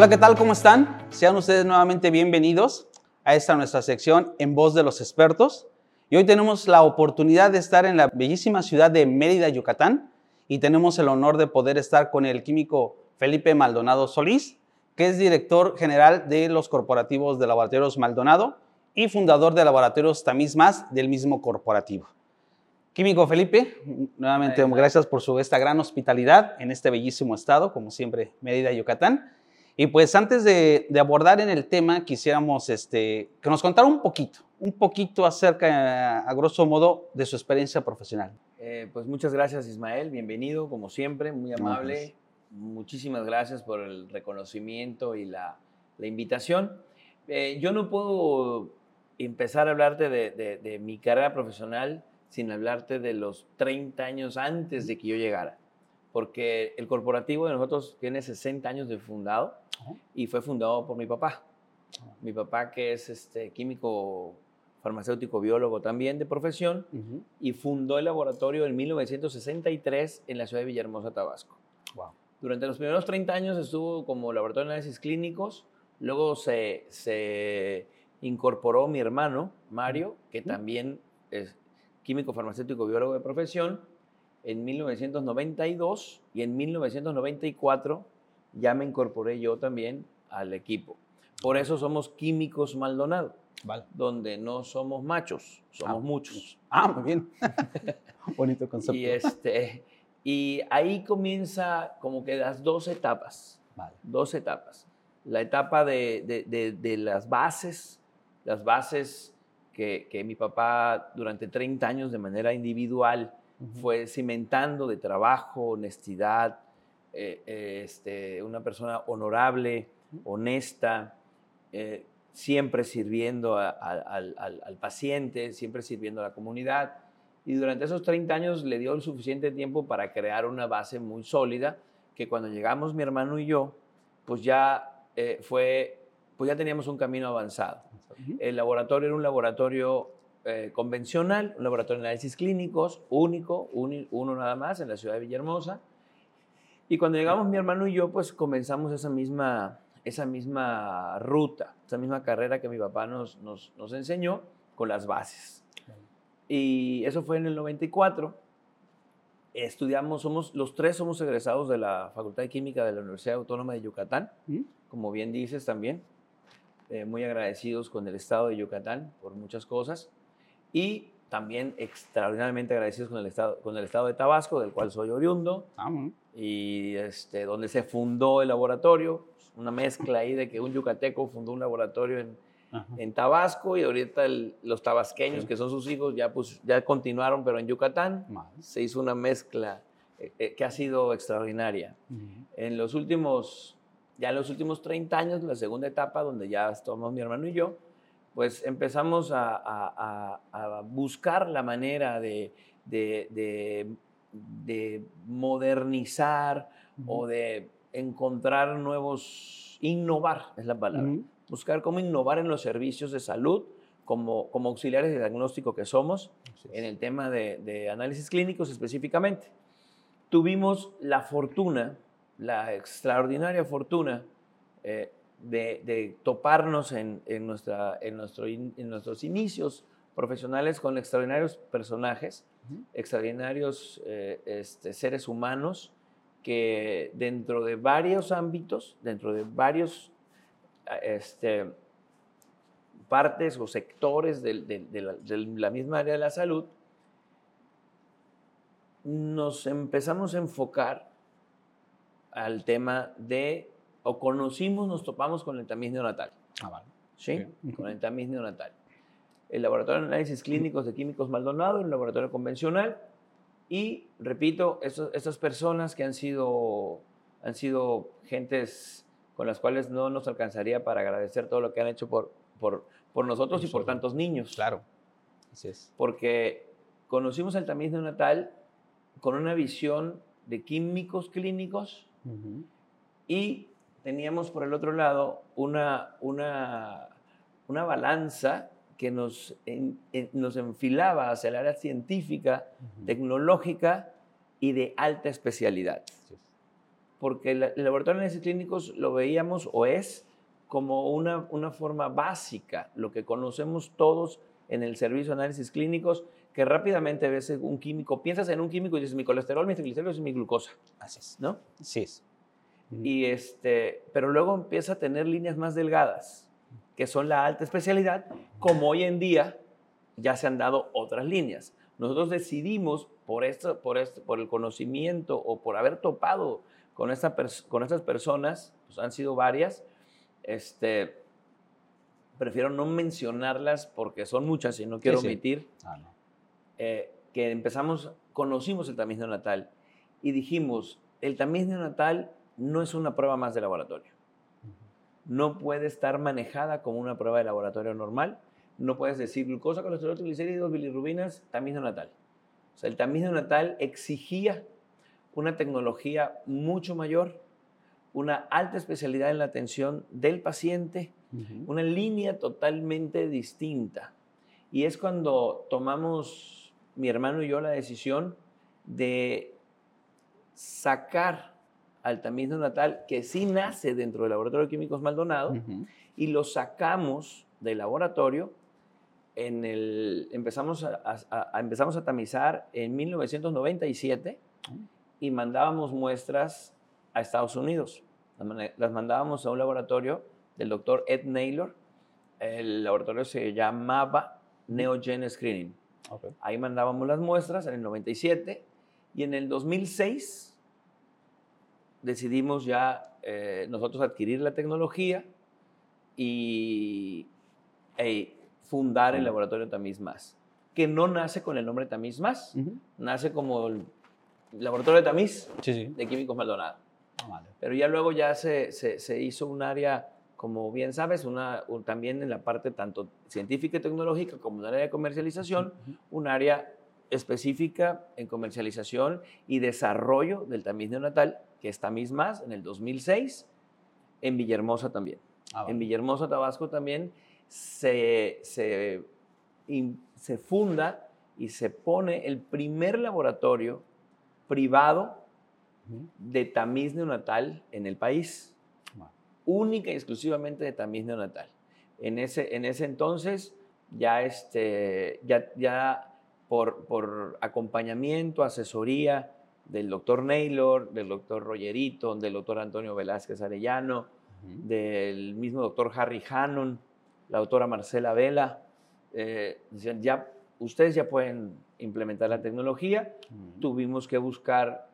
Hola, ¿qué tal? ¿Cómo están? Sean ustedes nuevamente bienvenidos a esta nuestra sección En Voz de los Expertos. Y hoy tenemos la oportunidad de estar en la bellísima ciudad de Mérida, Yucatán, y tenemos el honor de poder estar con el químico Felipe Maldonado Solís, que es director general de los corporativos de Laboratorios Maldonado y fundador de Laboratorios Tamiz Más del mismo corporativo. Químico Felipe, nuevamente gracias por su, esta gran hospitalidad en este bellísimo estado, como siempre, Mérida, Yucatán. Y pues antes de, abordar en el tema, quisiéramos este, que nos contara un poquito, un poquito acerca, a grosso modo, de su experiencia profesional. Eh, pues muchas gracias Ismael, bienvenido como siempre, muy amable. Muchísimas gracias por el reconocimiento y la, la invitación. Eh, yo no puedo empezar a hablarte de, de, de mi carrera profesional sin hablarte de los 30 años antes de que yo llegara porque el corporativo de nosotros tiene 60 años de fundado y fue fundado por mi papá. Mi papá que es este, químico farmacéutico biólogo también de profesión y fundó el laboratorio en 1963 en la ciudad de Villahermosa, Tabasco. Durante los primeros 30 años estuvo como laboratorio de análisis clínicos, luego se, se incorporó mi hermano Mario, que también es químico farmacéutico biólogo de profesión, en 1992 y en 1994 ya me incorporé yo también al equipo. Por eso somos Químicos Maldonado, donde no somos machos, somos ah, muchos. Ah, muy bien. Bonito concepto. Y, este, y ahí comienza como que las dos etapas. Dos etapas. La etapa de, de, de, las bases, las bases que, que mi papá durante 30 años de manera individual fue cimentando de trabajo, honestidad, eh, eh, este, una persona honorable, honesta, eh, siempre sirviendo al, paciente, siempre sirviendo a la comunidad. Y durante esos 30 años le dio el suficiente tiempo para crear una base muy sólida que cuando llegamos mi hermano y yo, pues ya fue, pues ya teníamos un camino avanzado. El laboratorio era un laboratorio eh, convencional, un laboratorio de análisis clínicos, único, uno nada más, en la ciudad de Villahermosa. Y cuando llegamos mi hermano y yo, pues comenzamos esa misma, esa misma ruta, esa misma carrera que mi papá nos, nos, nos enseñó con las bases. Y eso fue en el 94. Estudiamos, somos, los tres somos egresados de la Facultad de Química de la Universidad Autónoma de Yucatán, como bien dices también. Eh, muy agradecidos con el Estado de Yucatán por muchas cosas y también extraordinariamente agradecidos con el estado, con el estado de Tabasco, del cual soy oriundo, ah, y este, donde se fundó el laboratorio, una mezcla ahí de que un yucateco fundó un laboratorio en, en Tabasco y ahorita los tabasqueños, que son sus hijos, ya, pues, ya continuaron, pero en Yucatán se hizo una mezcla eh, eh, que ha sido extraordinaria. En los últimos, ya en los últimos 30 años, la segunda etapa, donde ya estamos mi hermano y yo, pues empezamos a, buscar la manera de, modernizar o de encontrar nuevos, innovar es la palabra, buscar cómo innovar en los servicios de salud como, auxiliares de diagnóstico que somos en el tema de, análisis clínicos específicamente. Tuvimos la fortuna, la extraordinaria fortuna, eh, de, toparnos en, nuestra, en, nuestro, en nuestros inicios profesionales con extraordinarios personajes, extraordinarios eh, este, seres humanos que dentro de varios ámbitos, dentro de varios este, partes o sectores de, la, de la misma área de la salud, nos empezamos a enfocar al tema de o conocimos, nos topamos con el tamiz neonatal. Ah, vale. ¿Sí? Con el tamiz neonatal. El laboratorio de análisis clínicos de químicos Maldonado, un laboratorio convencional. Y, repito, estas personas que han sido, han sido gentes con las cuales no nos alcanzaría para agradecer todo lo que han hecho por, por, por nosotros y por tantos niños. Claro. Así es. Porque conocimos el tamiz neonatal con una visión de químicos clínicos y teníamos por el otro lado una, una, una balanza que nos, nos enfilaba hacia el área científica, tecnológica y de alta especialidad. porque el, laboratorio de análisis clínicos lo veíamos o es como una, una forma básica, lo que conocemos todos en el servicio de análisis clínicos, que rápidamente ves un químico, piensas en un químico y dices mi colesterol, mi triglicéridos y mi glucosa. Así es. ¿No? Sí es. Y este, pero luego empieza a tener líneas más delgadas, que son la alta especialidad, como hoy en día ya se han dado otras líneas. Nosotros decidimos, por, esto, por, esto, por el conocimiento o por haber topado con, esta con estas personas, pues han sido varias, este, prefiero no mencionarlas porque son muchas y no quiero omitir, ah, eh, que empezamos, conocimos el tamiz neonatal y dijimos, el tamiz neonatal no es una prueba más de laboratorio. No puede estar manejada como una prueba de laboratorio normal. No puedes decir glucosa, colesterol, triglicéridos, bilirrubinas, tamiz neonatal. O sea, el tamiz neonatal exigía una tecnología mucho mayor, una alta especialidad en la atención del paciente, una línea totalmente distinta. Y es cuando tomamos, mi hermano y yo, la decisión de sacar al tamiz neonatal, que sí nace dentro del Laboratorio de Químicos Maldonado, y lo sacamos del laboratorio. En el, empezamos, a, empezamos a tamizar en 1997 y mandábamos muestras a Estados Unidos. Las mandábamos a un laboratorio del doctor Ed Naylor. El laboratorio se llamaba Neogen Screening. Ahí mandábamos las muestras en el 97 y en el 2006 decidimos ya eh, nosotros adquirir la tecnología y e fundar el laboratorio Tamiz Más, que no nace con el nombre Tamiz Más, nace como el laboratorio de Tamiz de Químicos Maldonado. Ah, Pero ya luego ya se, se hizo un área como bien sabes, una, también en la parte tanto científica y tecnológica como en el área de comercialización, un área específica en comercialización y desarrollo del tamiz neonatal, que es Tamiz Más, en el 2006, en Villahermosa también. Ah, en Villahermosa, Tabasco también se, se, se funda y se pone el primer laboratorio privado de tamiz neonatal en el país única y exclusivamente de tamiz neonatal. En ese, en ese entonces, ya, este, ya, ya por, por acompañamiento, asesoría del doctor Naylor, del doctor Rogerito, del doctor Antonio Velázquez Arellano, del mismo doctor Harry Hannon, la doctora Marcela Vela, eh, ya, ustedes ya pueden implementar la tecnología. Tuvimos que buscar,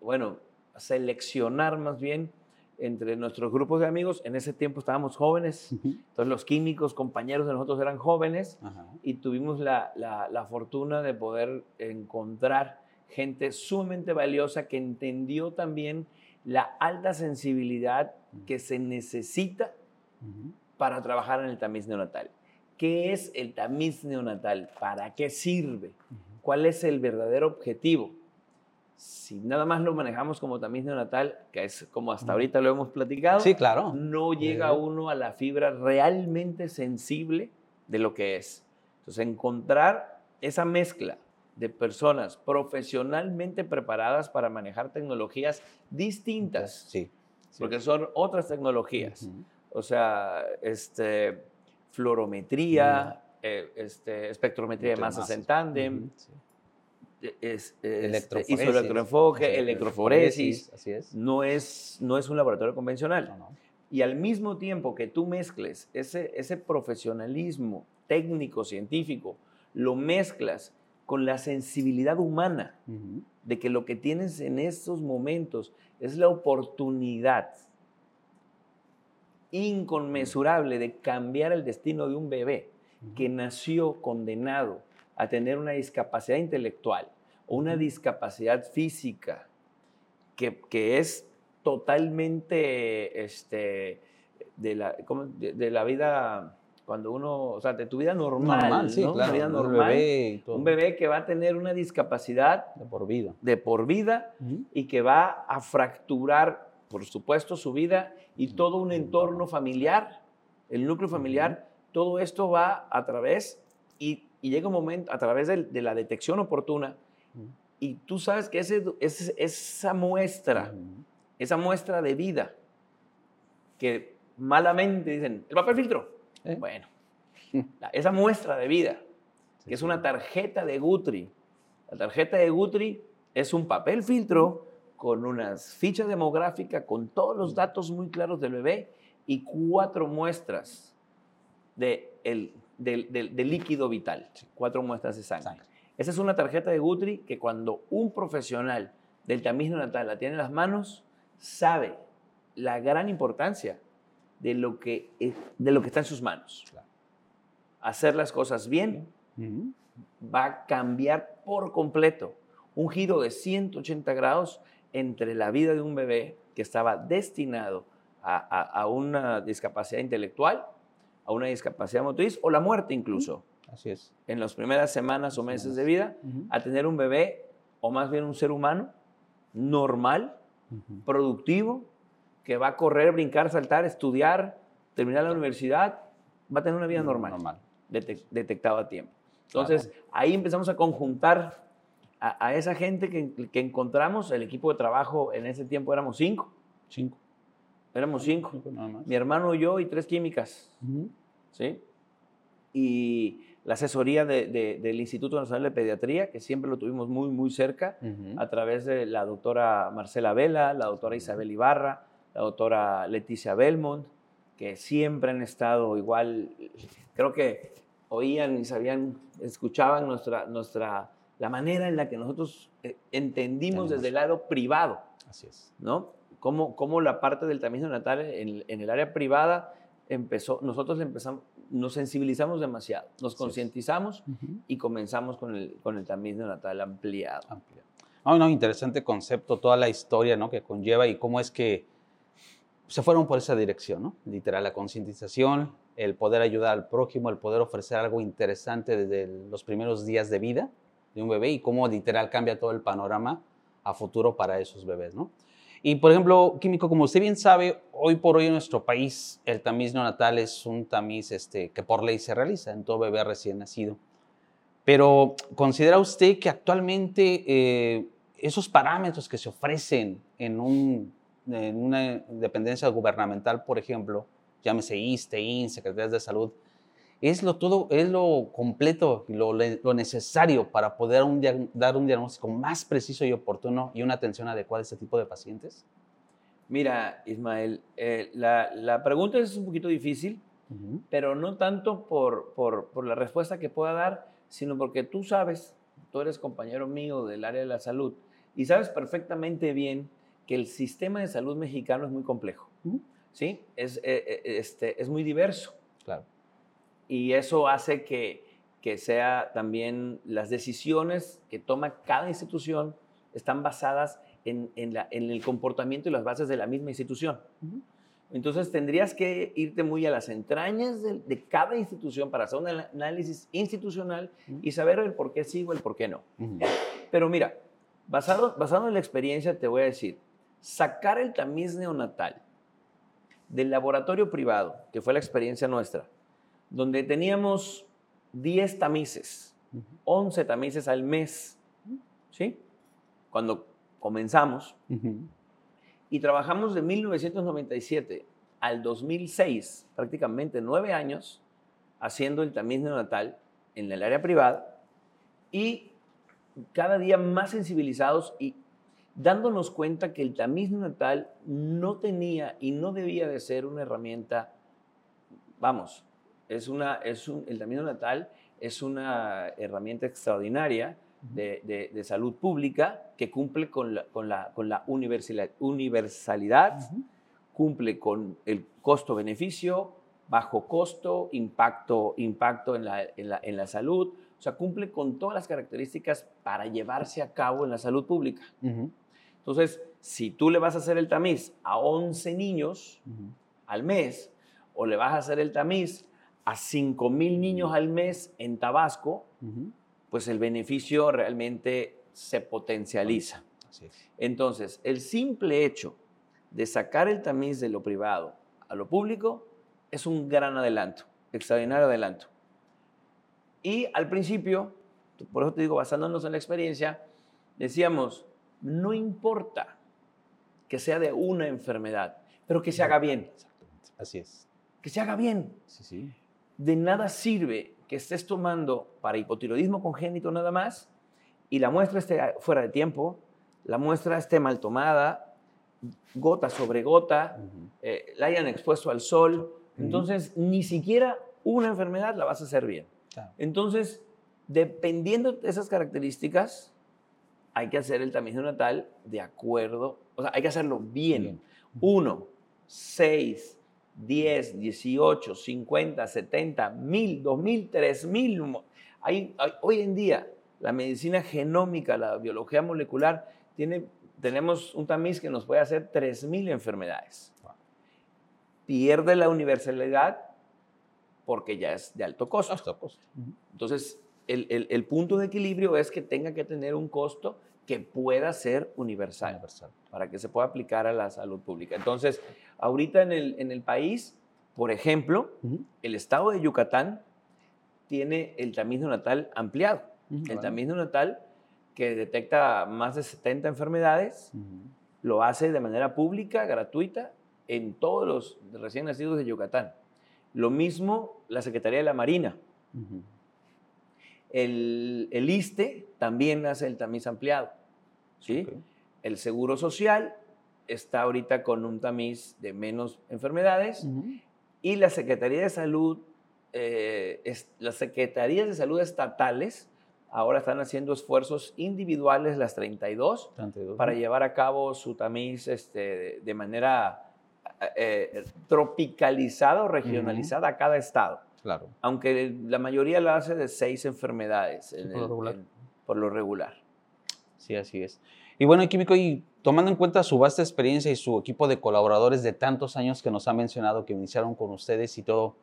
bueno, seleccionar más bien entre nuestros grupos de amigos. En ese tiempo estábamos jóvenes, entonces los químicos, compañeros de nosotros eran jóvenes y tuvimos la, la, fortuna de poder encontrar gente sumamente valiosa que entendió también la alta sensibilidad que se necesita para trabajar en el tamiz neonatal. ¿Qué es el tamiz neonatal? ¿Para qué sirve? ¿Cuál es el verdadero objetivo? si nada más lo manejamos como tamiz neonatal, que es como hasta ahorita lo hemos platicado, sí, claro. no llega uno a la fibra realmente sensible de lo que es. Entonces, encontrar esa mezcla de personas profesionalmente preparadas para manejar tecnologías distintas, sí, porque son otras tecnologías. O sea, este, fluorometría, eh, este, espectrometría de masas, en tándem, es, electroforesis, electroenfoque, electroforesis, así es. No, es, no es un laboratorio convencional. Y al mismo tiempo que tú mezcles ese, ese profesionalismo técnico, científico, lo mezclas con la sensibilidad humana de que lo que tienes en estos momentos es la oportunidad inconmensurable de cambiar el destino de un bebé que nació condenado a tener una discapacidad intelectual o una discapacidad física que, que es totalmente este, de, la, de, la vida cuando uno, o sea, de tu vida normal, sí, Claro, vida normal, un bebé, un bebé que va a tener una discapacidad de por vida, de por vida y que va a fracturar, por supuesto, su vida y todo un entorno familiar, el núcleo familiar, todo esto va a través y y llega un momento a través de, la detección oportuna y tú sabes que ese, esa muestra esa muestra de vida que malamente dicen, el papel filtro. ¿Eh? Bueno, esa muestra de vida, que es una tarjeta de Gutri. La tarjeta de Gutri es un papel filtro con unas fichas demográficas, con todos los datos muy claros del bebé y cuatro muestras de el, del, líquido vital, cuatro muestras de sangre. Esa es una tarjeta de Gutri que cuando un profesional del tamiz natal la tiene en las manos, sabe la gran importancia de lo que, de lo que está en sus manos. Hacer las cosas bien va a cambiar por completo un giro de 180 grados entre la vida de un bebé que estaba destinado a, una discapacidad intelectual, a una discapacidad motriz o la muerte incluso. Así es. En las primeras semanas o meses de vida, a tener un bebé o más bien un ser humano normal, productivo, que va a correr, brincar, saltar, estudiar, terminar la universidad, va a tener una vida normal, normal. detectado a tiempo. Entonces, ahí empezamos a conjuntar a, esa gente que, encontramos, el equipo de trabajo en ese tiempo éramos cinco. Cinco. Éramos cinco. Mi hermano yo y tres químicas. ¿Sí? Y la asesoría del Instituto Nacional de Pediatría, que siempre lo tuvimos muy, muy cerca, a través de la doctora Marcela Vela, la doctora Isabel Ibarra, la doctora Leticia Belmont, que siempre han estado igual, creo que oían y sabían, escuchaban nuestra, nuestra, la manera en la que nosotros eh, entendimos desde el lado privado. Así es. ¿No? Cómo, cómo la parte del tamiz natal en, en el área privada empezó, nosotros empezamos, nos sensibilizamos demasiado, nos concientizamos y comenzamos con el, con el tamiz neonatal ampliado. ampliado. No, no, interesante concepto, toda la historia ¿no? que conlleva y cómo es que se fueron por esa dirección, ¿no? Literal, la concientización, el poder ayudar al prójimo, el poder ofrecer algo interesante desde los primeros días de vida de un bebé y cómo literal cambia todo el panorama a futuro para esos bebés, ¿no? Y por ejemplo, químico, como usted bien sabe, hoy por hoy en nuestro país el tamiz neonatal es un tamiz este, que por ley se realiza en todo bebé recién nacido. Pero ¿considera usted que actualmente eh, esos parámetros que se ofrecen en, un, en, una dependencia gubernamental, por ejemplo, llámese ISTE, IN, Secretarías de Salud, es lo, todo, es lo completo y lo, lo, necesario para poder dar un diagnóstico más preciso y oportuno y una atención adecuada a este tipo de pacientes? Mira, Ismael, eh, la, la, pregunta es un poquito difícil, pero no tanto por, por, por, la respuesta que pueda dar, sino porque tú sabes, tú eres compañero mío del área de la salud y sabes perfectamente bien que el sistema de salud mexicano es muy complejo, ¿sí? Es, eh, eh, este, es muy diverso. Claro y eso hace que, que sea también las decisiones que toma cada institución están basadas en, en, la, en, el comportamiento y las bases de la misma institución. Entonces tendrías que irte muy a las entrañas de, de cada institución para hacer un análisis institucional y saber el por qué sí o el por qué no. Pero mira, basado, basado en la experiencia, te voy a decir, sacar el tamiz neonatal del laboratorio privado, que fue la experiencia nuestra, donde teníamos 10 tamices, 11 tamices al mes, ¿sí? Cuando comenzamos. Y trabajamos de 1997 al 2006, prácticamente nueve años, haciendo el tamiz neonatal en el área privada y cada día más sensibilizados y dándonos cuenta que el tamiz neonatal no tenía y no debía de ser una herramienta, vamos, es una, es un, el tamiz natal es una herramienta extraordinaria de, de, salud pública que cumple con la, con la, con la universalidad, universalidad cumple con el costo-beneficio, bajo costo, impacto, impacto en, la, en, la, en, la, salud, o sea, cumple con todas las características para llevarse a cabo en la salud pública. Entonces, si tú le vas a hacer el tamiz a 11 niños al mes, o le vas a hacer el tamiz a 5 mil niños al mes en Tabasco, pues el beneficio realmente se potencializa. Entonces, el simple hecho de sacar el tamiz de lo privado a lo público es un gran adelanto, extraordinario adelanto. Y al principio, por eso te digo, basándonos en la experiencia, decíamos, no importa que sea de una enfermedad, pero que se haga bien. Exactamente. Así es. Que se haga bien. Sí, sí. De nada sirve que estés tomando para hipotiroidismo congénito nada más y la muestra esté fuera de tiempo, la muestra esté mal tomada, gota sobre gota, eh, la hayan expuesto al sol. Entonces, ni siquiera una enfermedad la vas a hacer bien. Entonces, dependiendo de esas características, hay que hacer el tamiz natal de acuerdo, o sea, hay que hacerlo bien. Uno, seis, 10, 18, 50, 70, 1000, 2000, 3000. Hay, hay, hoy en día la medicina genómica, la biología molecular, tiene, tenemos un tamiz que nos puede hacer 3000 enfermedades. Pierde la universalidad porque ya es de alto costo. Entonces, el, el, el, punto de equilibrio es que tenga que tener un costo que pueda ser universal, universal, para que se pueda aplicar a la salud pública. Entonces, ahorita en el, en el país, por ejemplo, el estado de Yucatán tiene el tamiz neonatal ampliado. el tamiz neonatal que detecta más de 70 enfermedades, lo hace de manera pública, gratuita, en todos los recién nacidos de Yucatán. Lo mismo la Secretaría de la Marina. El, el, ISTE también hace el tamiz ampliado. ¿sí? El Seguro Social está ahorita con un tamiz de menos enfermedades y la Secretaría de Salud, eh, las Secretarías de Salud estatales ahora están haciendo esfuerzos individuales, las 32, para llevar a cabo su tamiz este, de manera eh, tropicalizada o regionalizada a cada estado. Claro. Aunque la mayoría lo hace de seis enfermedades por, lo regular. Sí, así es. Y bueno, Químico, y tomando en cuenta su vasta experiencia y su equipo de colaboradores de tantos años que nos ha mencionado, que iniciaron con ustedes y todo,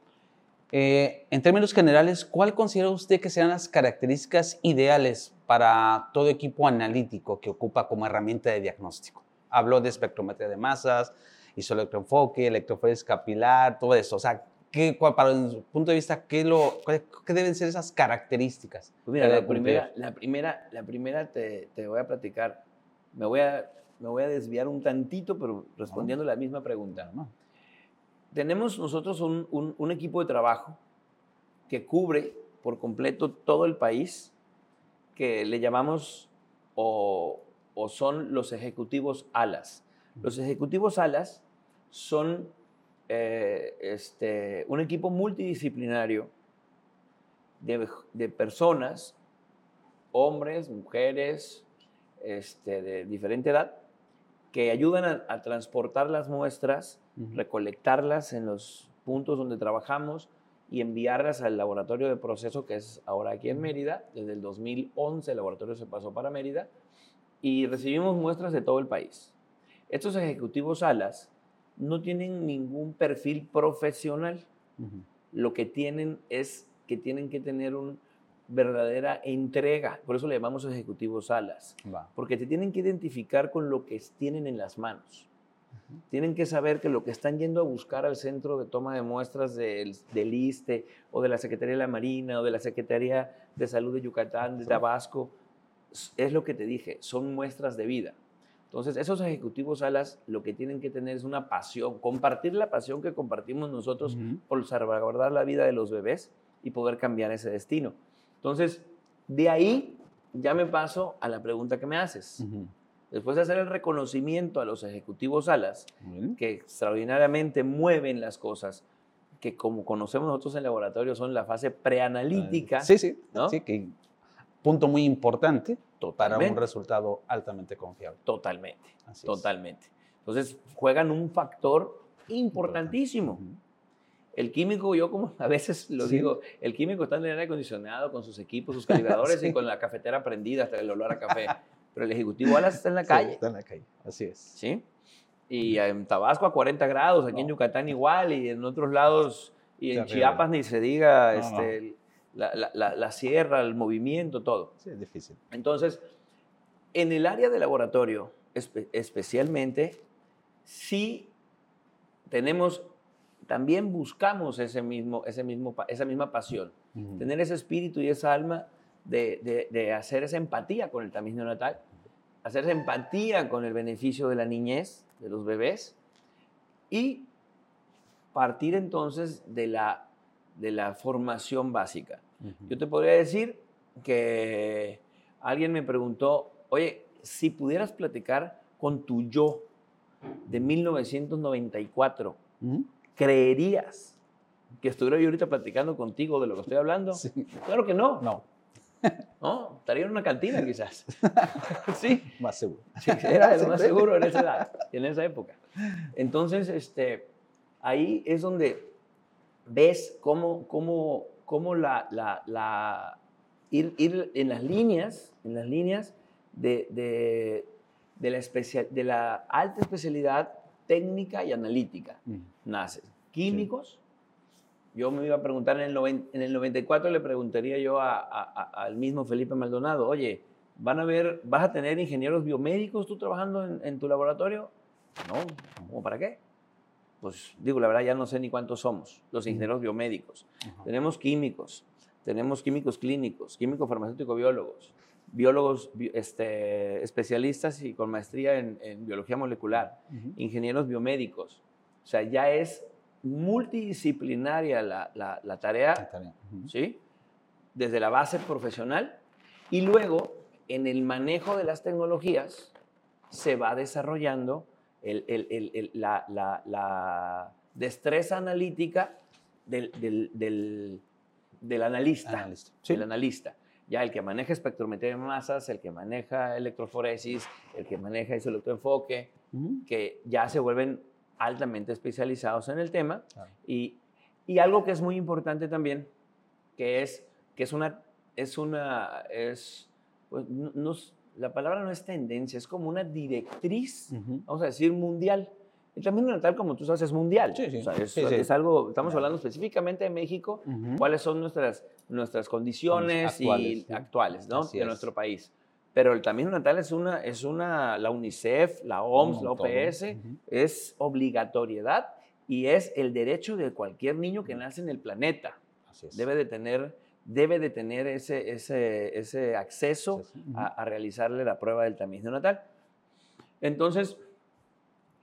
eh, en términos generales, ¿cuál considera usted que sean las características ideales para todo equipo analítico que ocupa como herramienta de diagnóstico? Habló de espectrometría de masas, isoelectroenfoque, electroforesis capilar, todo eso. O sea, ¿qué, para el punto de vista, ¿qué, lo, qué deben ser esas características? Pues mira, la primera, la primera, la primera te, te, voy a platicar. Me voy a, me voy a desviar un tantito, pero respondiendo la misma pregunta. Tenemos nosotros un, un, un equipo de trabajo que cubre por completo todo el país, que le llamamos o, o son los ejecutivos alas. Los ejecutivos alas son eh, este, un equipo multidisciplinario de, personas, hombres, mujeres, este, de diferente edad, que ayudan a, transportar las muestras, recolectarlas en los puntos donde trabajamos y enviarlas al laboratorio de proceso que es ahora aquí en Mérida. Desde el 2011 el laboratorio se pasó para Mérida y recibimos muestras de todo el país. Estos ejecutivos alas no tienen ningún perfil profesional. Lo que tienen es que tienen que tener una verdadera entrega. Por eso le llamamos ejecutivos alas. Porque te tienen que identificar con lo que tienen en las manos. Tienen que saber que lo que están yendo a buscar al centro de toma de muestras del, del ISTE o de la Secretaría de la Marina o de la Secretaría de Salud de Yucatán, de Tabasco, es lo que te dije, son muestras de vida. Entonces, esos ejecutivos alas lo que tienen que tener es una pasión, compartir la pasión que compartimos nosotros por salvaguardar la vida de los bebés y poder cambiar ese destino. Entonces, de ahí ya me paso a la pregunta que me haces. Después de hacer el reconocimiento a los ejecutivos alas, que extraordinariamente mueven las cosas, que como conocemos nosotros en el laboratorio son la fase preanalítica. Sí, sí, sí, que punto muy importante para un resultado altamente confiable. Totalmente, totalmente. Entonces, juegan un factor importantísimo. El químico, yo como a veces lo digo, el químico está en el aire acondicionado con sus equipos, sus calibradores y con la cafetera prendida hasta el olor a café. Pero el ejecutivo alas está en la calle. está en la calle, así es. ¿Sí? Y en Tabasco a 40 grados, aquí en Yucatán igual, y en otros lados, y en Chiapas ni se diga, este, la, sierra, el movimiento, todo. Sí, es difícil. Entonces, en el área de laboratorio, especialmente, sí tenemos, también buscamos ese mismo, ese mismo, esa misma pasión, tener ese espíritu y esa alma de, de, hacer esa empatía con el tamiz neonatal, hacer esa empatía con el beneficio de la niñez, de los bebés y partir entonces de la, de la formación básica. Yo te podría decir que alguien me preguntó, oye, si pudieras platicar con tu yo de 1994, ¿creerías que estuviera yo ahorita platicando contigo de lo que estoy hablando? Claro que no. No. No, estaría en una cantina quizás. sí. Más seguro. era lo más seguro en esa edad, en esa época. Entonces, este, ahí es donde ves cómo, cómo, cómo la, la, la ir, ir, en las líneas, en las líneas de, de, de la, especial, de la alta especialidad técnica y analítica. Naces. Químicos, yo me iba a preguntar en el, en el 94, le preguntaría yo al mismo Felipe Maldonado, oye, ¿van a ver, vas a tener ingenieros biomédicos tú trabajando en, tu laboratorio? No, ¿cómo para qué? Pues digo, la verdad ya no sé ni cuántos somos, los ingenieros biomédicos. Tenemos químicos, tenemos químicos clínicos, químicos farmacéuticos biólogos, biólogos este, especialistas y con maestría en, biología molecular, ingenieros biomédicos. O sea, ya es multidisciplinaria la, la, tarea, ¿sí? Desde la base profesional y luego en el manejo de las tecnologías se va desarrollando el, el, la, la, destreza analítica del, del, del, analista. ¿sí? analista. Ya el que maneja espectrometría de masas, el que maneja electroforesis, el que maneja isoelectroenfoque, que ya se vuelven altamente especializados en el tema. Y, y, algo que es muy importante también, que es, que es una, es una, es, pues, no, la palabra no es tendencia, es como una directriz, vamos a decir, mundial. El tamaño natal, como tú sabes, es mundial. Sí, sí. es, algo, estamos hablando específicamente de México, cuáles son nuestras, nuestras condiciones actuales, y actuales ¿no? de nuestro país. Pero el tamaño natal es una, es una, la UNICEF, la OMS, la OPS, es obligatoriedad y es el derecho de cualquier niño que nace en el planeta. Debe de tener, debe de tener ese, ese, ese acceso a, realizarle la prueba del tamiz natal. Entonces,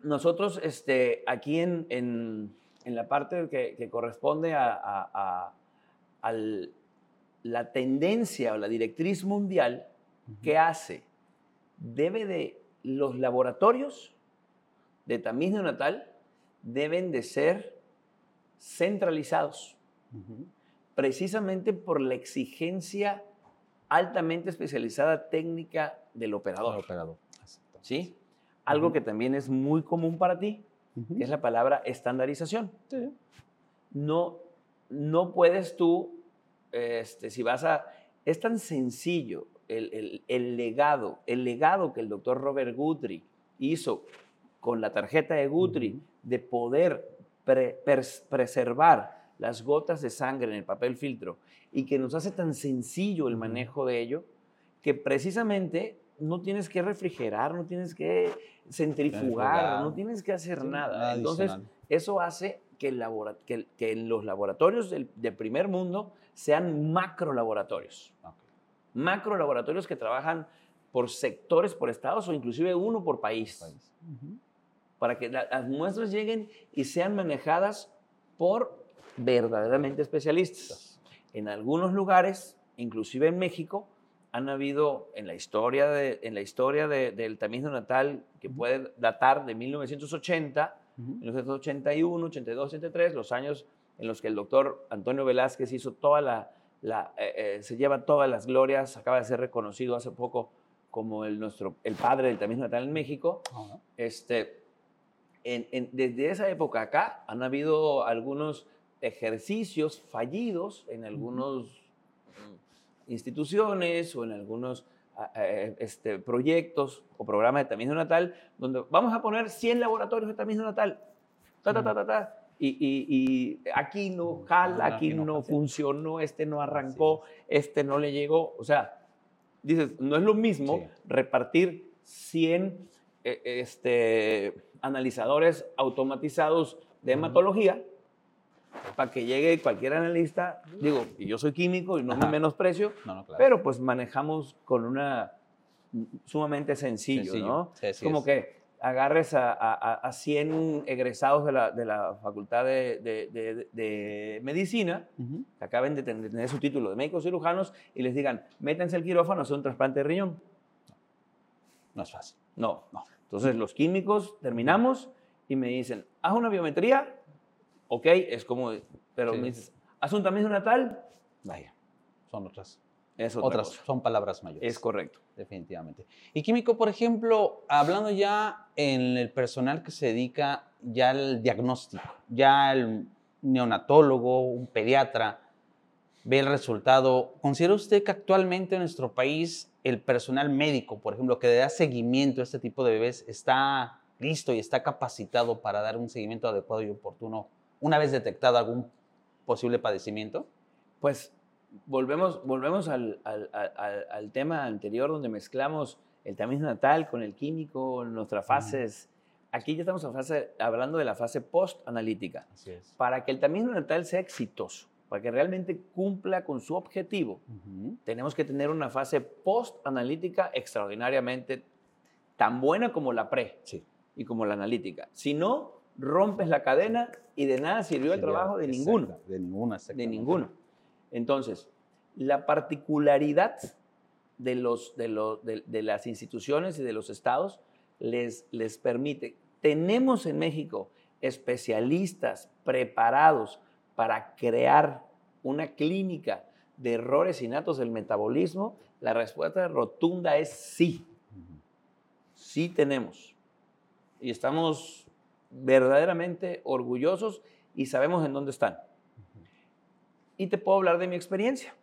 nosotros este, aquí en, en, en la parte que, que corresponde a, a, a la tendencia o la directriz mundial, ¿Qué hace? Debe de, los laboratorios de tamiz neonatal deben de ser centralizados, precisamente por la exigencia altamente especializada técnica del operador. ¿Sí? Algo que también es muy común para ti, es la palabra estandarización. No, no puedes tú, este, si vas a... Es tan sencillo el, legado, el legado que el doctor Robert Guthrie hizo con la tarjeta de Guthrie de poder preservar las gotas de sangre en el papel filtro y que nos hace tan sencillo el manejo de ello que precisamente no tienes que refrigerar, no tienes que centrifugar, no tienes que hacer nada. Entonces, eso hace que, que, los laboratorios del, primer mundo sean macro laboratorios macro laboratorios que trabajan por sectores, por estados o inclusive uno por país. Para que las muestras lleguen y sean manejadas por verdaderamente especialistas. En algunos lugares, inclusive en México, han habido en la historia, de, en la historia del tamiz natal que puede datar de 1980, 1981, 82, 83, los años en los que el doctor Antonio Velázquez hizo toda la, eh, eh, se lleva todas las glorias, acaba de ser reconocido hace poco como el, nuestro, el padre del tamiz natal en México. este, desde esa época acá han habido algunos ejercicios fallidos en algunas mm, instituciones o en algunos eh, este, proyectos o programas de tamiz natal donde vamos a poner 100 laboratorios de tamiz natal. Ta, ta, ta, ta, ta. Y, aquí no jala, aquí, no, funcionó, este no arrancó, este no le llegó. O sea, dices, no es lo mismo repartir 100 eh, este, analizadores automatizados de hematología para que llegue cualquier analista. Digo, y yo soy químico y no me menosprecio, pero pues manejamos con una sumamente sencillo, ¿no? es como que agarres a, a, 100 egresados de la, de la Facultad de, de, Medicina, que acaben de tener, su título de médicos cirujanos, y les digan, métanse al quirófano a hacer un trasplante de riñón. No es fácil. No, no. Entonces los químicos terminamos y me dicen, haz una biometría, ok, es como, pero me dices, un tamiz natal. Vaya, son otras otras son palabras mayores. Es correcto. Definitivamente. Y químico, por ejemplo, hablando ya en el personal que se dedica ya al diagnóstico, ya el neonatólogo, un pediatra, ve el resultado. ¿Considera usted que actualmente en nuestro país el personal médico, por ejemplo, que da seguimiento a este tipo de bebés, está listo y está capacitado para dar un seguimiento adecuado y oportuno una vez detectado algún posible padecimiento? Pues volvemos, volvemos al, al, al, tema anterior donde mezclamos el tamiz natal con el químico, nuestras fases. Aquí ya estamos fase, hablando de la fase post-analítica. Para que el tamiz natal sea exitoso, para que realmente cumpla con su objetivo, tenemos que tener una fase post-analítica extraordinariamente tan buena como la pre y como la analítica. Si no, rompes la cadena y de nada sirvió el trabajo de ninguno. De ninguna, De ninguno. Entonces, la particularidad de, los, de, las instituciones y de los estados les, les permite. Tenemos en México especialistas preparados para crear una clínica de errores innatos del metabolismo, la respuesta rotunda es sí. Sí tenemos. Y estamos verdaderamente orgullosos y sabemos en dónde están. Y te puedo hablar de mi experiencia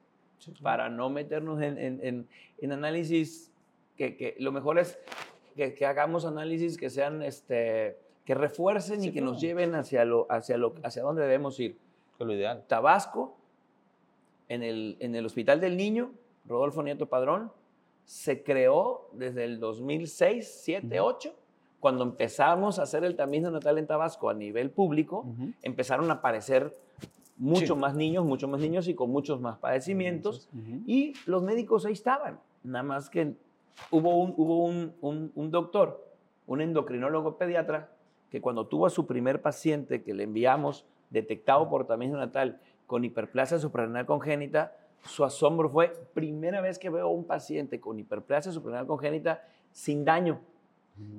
para no meternos en, análisis que, lo mejor es que, hagamos análisis que sean este que refuercen y que nos lleven hacia lo hacia lo hacia dónde debemos ir. lo ideal. Tabasco en el, en el Hospital del Niño, Rodolfo Nieto Padrón, se creó desde el 2006, 7, 8 cuando empezamos a hacer el tamiz natal en Tabasco a nivel público, empezaron a aparecer mucho más niños, mucho más niños y con muchos más padecimientos. Y los médicos ahí estaban. Nada más que hubo un, hubo un, doctor, un endocrinólogo pediatra, que cuando tuvo a su primer paciente que le enviamos detectado por tamiz natal con hiperplasia suprarrenal congénita, su asombro fue, primera vez que veo a un paciente con hiperplasia suprarrenal congénita sin daño.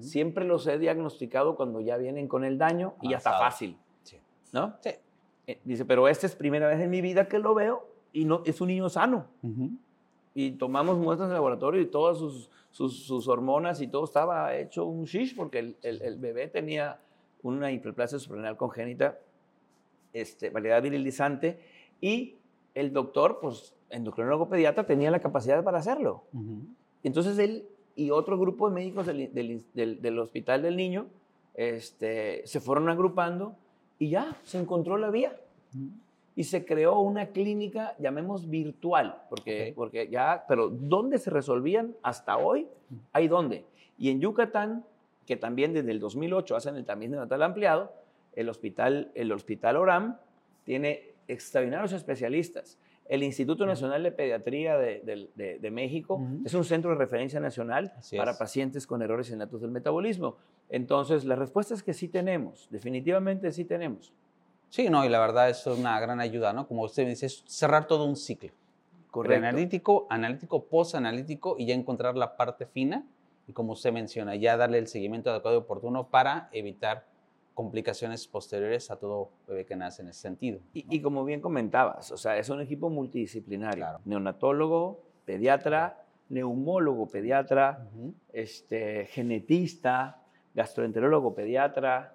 Siempre los he diagnosticado cuando ya vienen con el daño y ya está fácil. ¿No? Sí. Eh, dice, pero esta es primera vez en mi vida que lo veo y no, es un niño sano. Y tomamos muestras en el laboratorio y todas sus, sus, hormonas y todo estaba hecho un shish porque el, el, bebé tenía una hiperplasia suprarrenal congénita, este, variedad virilizante, y el doctor, pues endocrinólogo pediatra, tenía la capacidad para hacerlo. Entonces él y otro grupo de médicos del, del, del Hospital del Niño este, se fueron agrupando y ya, se encontró la vía. Y se creó una clínica, llamemos virtual, porque, porque ya, pero ¿dónde se resolvían hasta hoy? Hay dónde. Y en Yucatán, que también desde el 2008 hacen el tamiz natal ampliado, el hospital, el hospital ORAM tiene extraordinarios especialistas. El Instituto Nacional de Pediatría de, México es un centro de referencia nacional para pacientes con errores innatos del metabolismo. Entonces, la respuesta es que sí tenemos, definitivamente sí tenemos. Sí, no, y la verdad es una gran ayuda, ¿no? Como usted dice, es cerrar todo un ciclo. Correcto. Analítico, analítico, post-analítico y ya encontrar la parte fina y como usted menciona, ya darle el seguimiento adecuado y oportuno para evitar complicaciones posteriores a todo bebé que nace en ese sentido. Y, como bien comentabas, o sea, es un equipo multidisciplinario. Neonatólogo, pediatra, neumólogo, pediatra, este, genetista, gastroenterólogo pediatra,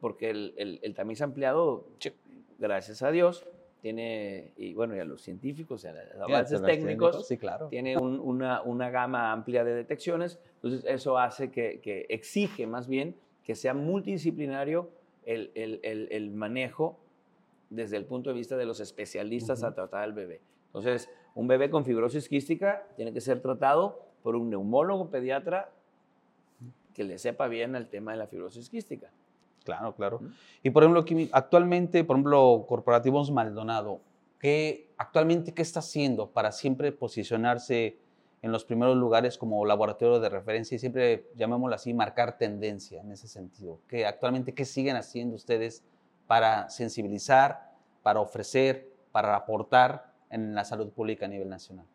porque el, el, tamiz ampliado, gracias a Dios, tiene, y bueno, y a los científicos, a los avances técnicos, sí, claro. tiene una, una, gama amplia de detecciones, entonces eso hace que, que exige más bien que sea multidisciplinario el, el, el, manejo desde el punto de vista de los especialistas a tratar al bebé. Entonces, un bebé con fibrosis quística tiene que ser tratado por un neumólogo pediatra que le sepa bien el tema de la fibrosis quística. Claro, claro. Y por ejemplo, actualmente, por ejemplo, Corporativos Maldonado, ¿qué, actualmente qué está haciendo para siempre posicionarse en los primeros lugares como laboratorio de referencia y siempre, llamémoslo así, marcar tendencia en ese sentido. ¿Qué, actualmente, ¿qué siguen haciendo ustedes para sensibilizar, para ofrecer, para aportar en la salud pública a nivel nacional?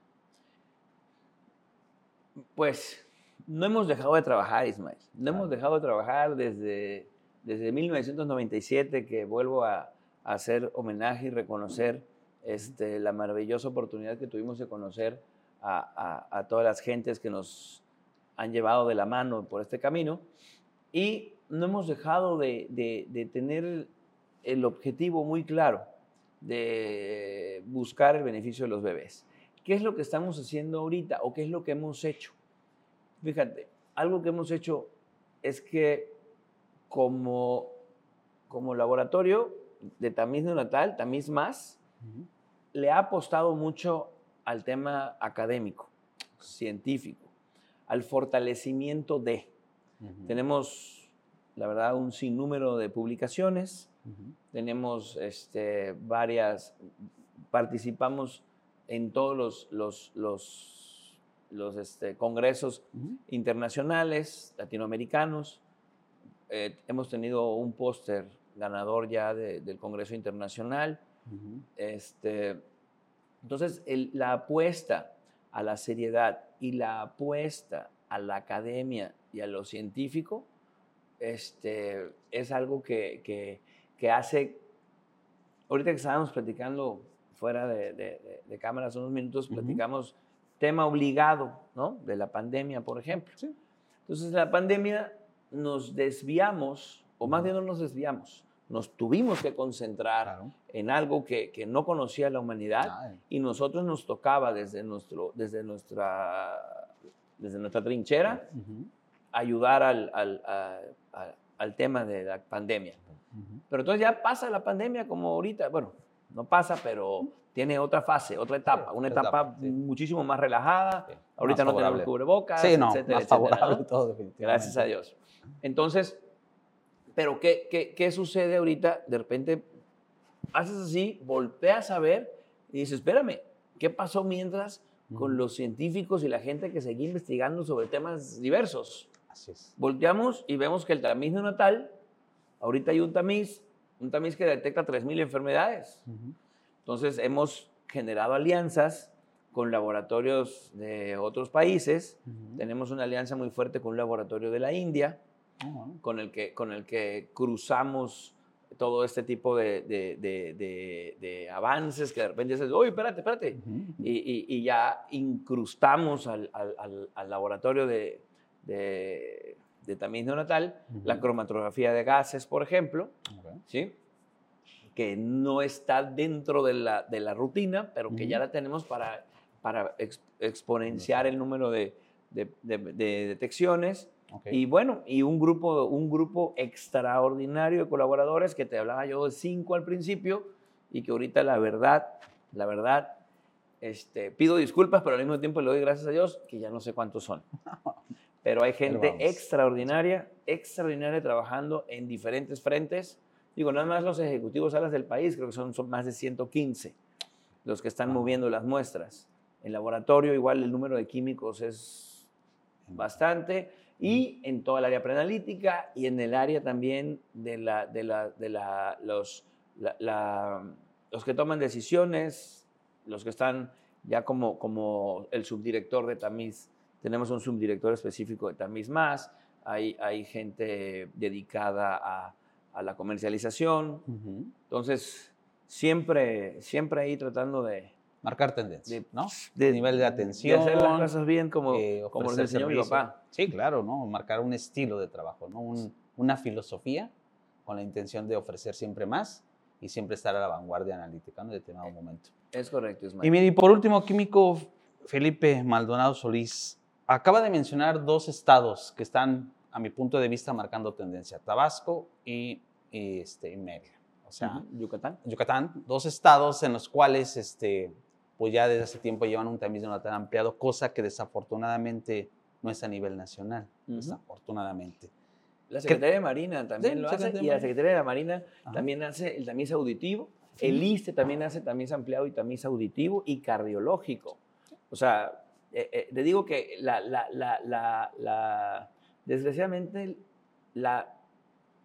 Pues no hemos dejado de trabajar, Ismael. No hemos dejado de trabajar desde, desde 1997 que vuelvo a, hacer homenaje y reconocer este, la maravillosa oportunidad que tuvimos de conocer a, todas las gentes que nos han llevado de la mano por este camino. Y no hemos dejado de, de tener el objetivo muy claro de buscar el beneficio de los bebés. ¿Qué es lo que estamos haciendo ahorita o qué es lo que hemos hecho? Fíjate, algo que hemos hecho es que como, como laboratorio de tamiz neonatal, tamiz más, le ha apostado mucho al tema académico, científico, al fortalecimiento de. Tenemos, la verdad, un sinnúmero de publicaciones, tenemos este, varias, participamos en todos los, los, los, los este, congresos internacionales, latinoamericanos. Eh, hemos tenido un póster ganador ya del Congreso Internacional. este, entonces, la apuesta a la seriedad y la apuesta a la academia y a lo científico este, es algo que, que, que hace, ahorita que estábamos platicando fuera de, de, cámaras unos minutos, platicamos tema obligado, ¿no? De la pandemia, por ejemplo. Entonces, la pandemia nos desviamos, o más bien no nos desviamos, nos tuvimos que concentrar en algo que, que, no conocía la humanidad y nosotros nos tocaba desde, nuestro, desde, nuestra, desde nuestra trinchera ayudar al, al, al, tema de la pandemia. Pero entonces ya pasa la pandemia como ahorita, bueno, no pasa, pero tiene otra fase, otra etapa, una etapa, muchísimo más relajada. Ahorita no tenemos cubrebocas, sí, no, etcétera, más favorable todo, definitivamente. Gracias a Dios. Entonces, pero ¿qué, qué, qué sucede ahorita? De repente haces así, volteas a ver y dices, espérame, ¿qué pasó mientras con los científicos y la gente que seguía investigando sobre temas diversos? Así es. Volteamos y vemos que el tamiz neonatal, ahorita hay un tamiz un tamiz que detecta 3.000 enfermedades. Entonces hemos generado alianzas con laboratorios de otros países. Tenemos una alianza muy fuerte con un laboratorio de la India, con, el que, con el que cruzamos todo este tipo de, de, avances que de repente dices, oye, espérate, espérate. y, y, ya incrustamos al, al, al laboratorio de, de tamiz neonatal, la cromatografía de gases, por ejemplo, ¿sí? que no está dentro de la, de la rutina, pero que ya la tenemos para, para exponenciar el número de, de, detecciones. Y bueno, y un grupo, un grupo extraordinario de colaboradores que te hablaba yo de cinco al principio y que ahorita la verdad, la verdad, este, pido disculpas, pero al mismo tiempo le doy gracias a Dios que ya no sé cuántos son. pero hay gente extraordinaria, extraordinaria trabajando en diferentes frentes. Digo, nada más los ejecutivos alas del país, creo que son, son más de 115 los que están moviendo las muestras. En laboratorio igual el número de químicos es bastante y en toda el área preanalítica y en el área también de, la, de, la, de la, los, los que toman decisiones, los que están ya como, como el subdirector de Tamiz tenemos un subdirector específico de Tamiz Más, hay, hay gente dedicada a, a la comercialización. Entonces, siempre, siempre ahí tratando de... Marcar tendencia, ¿no? De, nivel de atención. De hacer las cosas bien como, eh, como enseñó mi papá. Sí, claro, ¿no? Marcar un estilo de trabajo, ¿no? una filosofía con la intención de ofrecer siempre más y siempre estar a la vanguardia analítica en determinado momento. Es correcto, Ismael. Y, y por último, químico Felipe Maldonado Solís, acaba de mencionar dos estados que están, a mi punto de vista, marcando tendencia, Tabasco y, este, Mérida. O sea, Yucatán. Yucatán, dos estados en los cuales este, pues ya desde hace tiempo llevan un tamiz tan ampliado, cosa que desafortunadamente no es a nivel nacional, desafortunadamente. La Secretaría de Marina también lo hace y la Secretaría de la Marina también hace el tamiz auditivo. El ISTE también hace tamiz ampliado y tamiz auditivo y cardiológico. O sea, eh, te digo que la, la, la, desgraciadamente la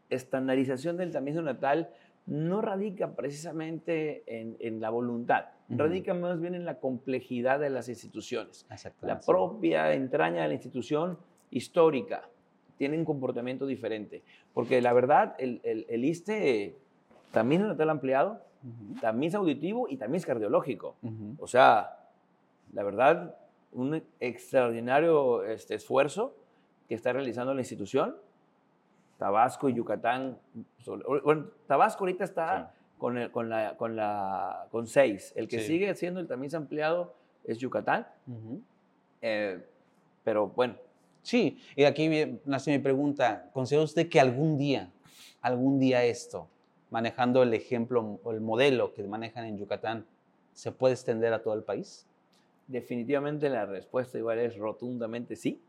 estandarización del tamiz natal no radica precisamente en, la voluntad, radica más bien en la complejidad de las instituciones. La propia entraña de la institución histórica tiene un comportamiento diferente, porque la verdad el, el, ISTE también es natal ampliado, también es auditivo y también es cardiológico. O sea, la verdad, un extraordinario este, esfuerzo que está realizando la institución Tabasco y Yucatán. Bueno, Tabasco ahorita está con, con, la, con, la, con seis. El que sigue siendo el tamiz ampliado es Yucatán. Eh, pero bueno. Sí, y aquí nace mi pregunta. ¿Considera usted que algún día, algún día esto, manejando el ejemplo o el modelo que manejan en Yucatán, se puede extender a todo el país? Definitivamente la respuesta igual es rotundamente sí.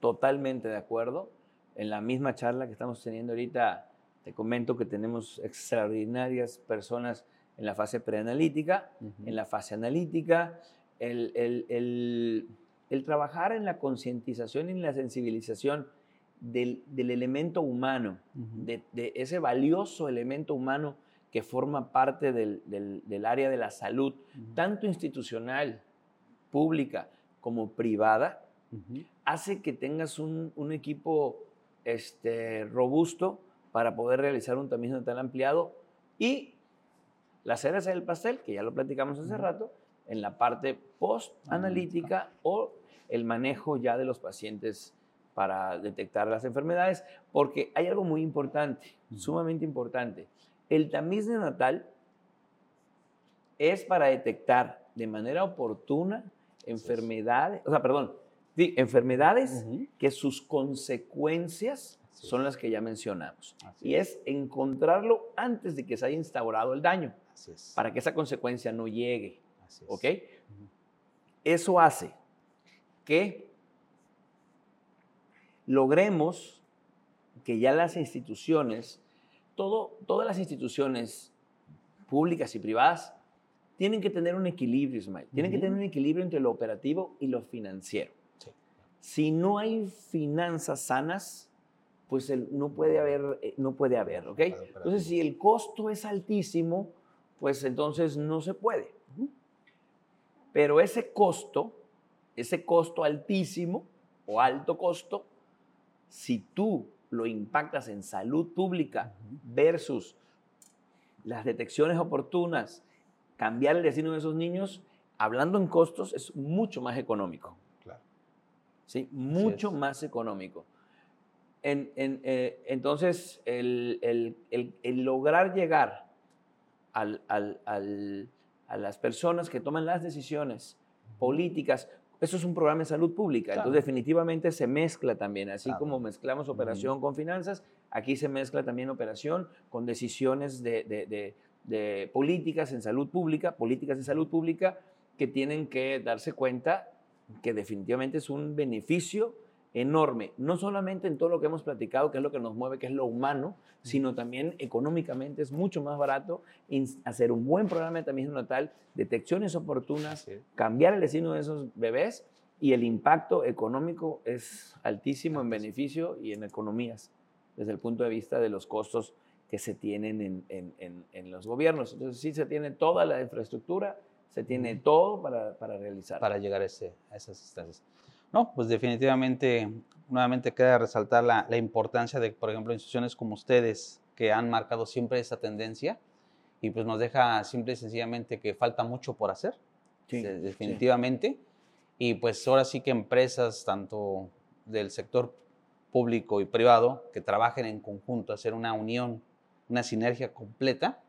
Totalmente de acuerdo en la misma charla que estamos teniendo ahorita, te comento que tenemos extraordinarias personas en la fase preanalítica, en la fase analítica, el, el, el, trabajar en la concientización y en la sensibilización del, del elemento humano, de, de, ese valioso elemento humano que forma parte del, del, área de la salud, tanto institucional, pública como privada, hace que tengas un, un equipo este, robusto para poder realizar un tamiz tan ampliado y la cereza del pastel, que ya lo platicamos hace rato, en la parte post-analítica o el manejo ya de los pacientes para detectar las enfermedades, porque hay algo muy importante, sumamente importante. El tamiz neonatal es para detectar de manera oportuna enfermedades, o sea, perdón, Sí, enfermedades que sus consecuencias son las que ya mencionamos. y es. encontrarlo antes de que se haya instaurado el daño, para que esa consecuencia no llegue. ¿Ok? Eso hace que logremos que ya las instituciones, todo, todas las instituciones públicas y privadas, tienen que tener un equilibrio, Ismael. Tienen que tener un equilibrio entre lo operativo y lo financiero. Si no hay finanzas sanas, pues no puede haber, eh, no puede haber, ¿ok? Entonces, si el costo es altísimo, pues entonces no se puede. Pero ese costo, ese costo altísimo o alto costo, si tú lo impactas en salud pública versus las detecciones oportunas, cambiar el destino de esos niños, hablando en costos, es mucho más económico. ¿Sí? mucho más económico. Eh, entonces, el, lograr llegar a las personas que toman las decisiones políticas, eso es un programa de salud pública, entonces definitivamente se mezcla también, así como mezclamos operación con finanzas, aquí se mezcla también operación con decisiones de, de políticas en salud pública, políticas de salud pública que tienen que darse cuenta que definitivamente es un beneficio enorme, no solamente en todo lo que hemos platicado, que es lo que nos mueve, que es lo humano, sino también económicamente es mucho más barato hacer un buen programa de tamiz natal, detecciones oportunas, cambiar el destino de esos bebés y el impacto económico es altísimo en beneficio y en economías, desde el punto de vista de los costos que se tienen en, en, en los gobiernos. Entonces sí se tiene toda la infraestructura, se tiene todo para, para realizar. Para llegar a, ese, a esas instancias. No, pues definitivamente, nuevamente queda resaltar la, la, importancia de, por ejemplo, instituciones como ustedes, que han marcado siempre esa tendencia y pues nos deja simple y sencillamente que falta mucho por hacer, sí, definitivamente. Y pues ahora sí que empresas, tanto del sector público y privado, que trabajen en conjunto, hacer una unión, una sinergia completa,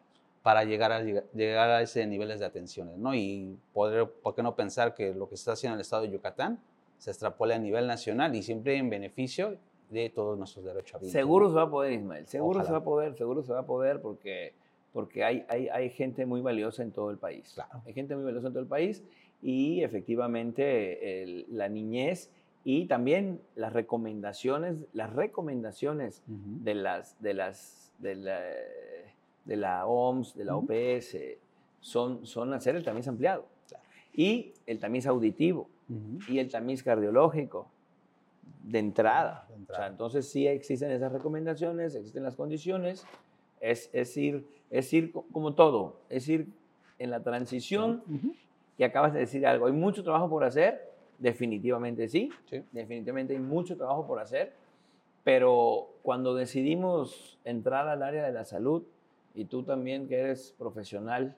para llegar a, llegar a ese niveles de atenciones, ¿no? Y poder, ¿por qué no pensar que lo que se está haciendo en el estado de Yucatán se extrapole a nivel nacional y siempre en beneficio de todos nuestros derechos a vida? Seguro se va a poder, Ismael, seguro se va a poder, seguro se va a poder porque, porque hay, hay, hay gente muy valiosa en todo el país. Claro. Hay gente muy valiosa en todo el país y efectivamente la niñez y también las recomendaciones, las recomendaciones de las, de las, de la, de la OMS, de la OPS, son, son hacer el tamiz ampliado. Y el tamiz auditivo. y el tamiz cardiológico de entrada. entonces sí existen esas recomendaciones, existen las condiciones, es, es, ir, es ir como todo, es ir en la transición y acabas de decir algo, hay mucho trabajo por hacer, definitivamente sí, definitivamente hay mucho trabajo por hacer, pero cuando decidimos entrar al área de la salud, y tú también que eres profesional,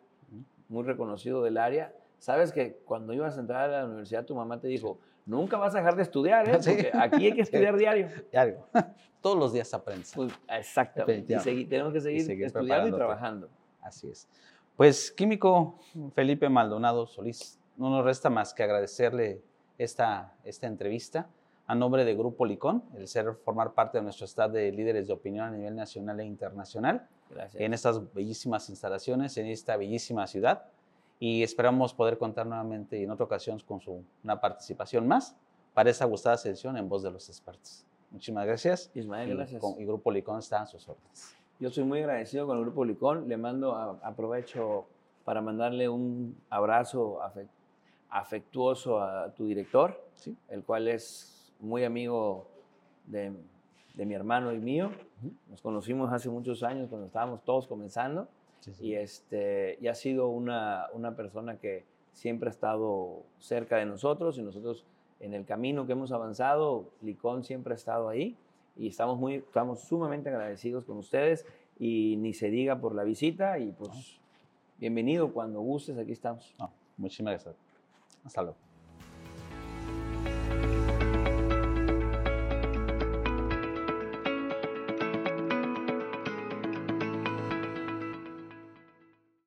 muy reconocido del área, sabes que cuando ibas a entrar a la universidad tu mamá te dijo, nunca vas a dejar de estudiar, ¿eh? porque aquí hay que estudiar diario. Diario. Todos los días aprendes. Pues, exactamente. Y tenemos que seguir, estudiando y trabajando. Así es. Pues, químico Felipe Maldonado Solís, no nos resta más que agradecerle esta, esta entrevista a nombre de Grupo Licón, el ser formar parte de nuestro staff de líderes de opinión a nivel nacional e internacional. En estas bellísimas instalaciones, en esta bellísima ciudad. Y esperamos poder contar nuevamente en otra ocasión con su, una participación más para esa gustada sesión en voz de los expertos. Muchísimas gracias. Ismael, y, gracias. y Grupo Licón está a sus órdenes. Yo soy muy agradecido con el Grupo Licón. Le mando, aprovecho para mandarle un abrazo afectuoso a tu director, el cual es muy amigo de, mi hermano y mío. Nos conocimos hace muchos años cuando estábamos todos comenzando. Y, este, y ha sido una, una persona que siempre ha estado cerca de nosotros y nosotros en el camino que hemos avanzado, Licón siempre ha estado ahí y estamos, muy, estamos sumamente agradecidos con ustedes y ni se diga por la visita y pues bienvenido cuando gustes, aquí estamos. muchísimas gracias. Hasta luego.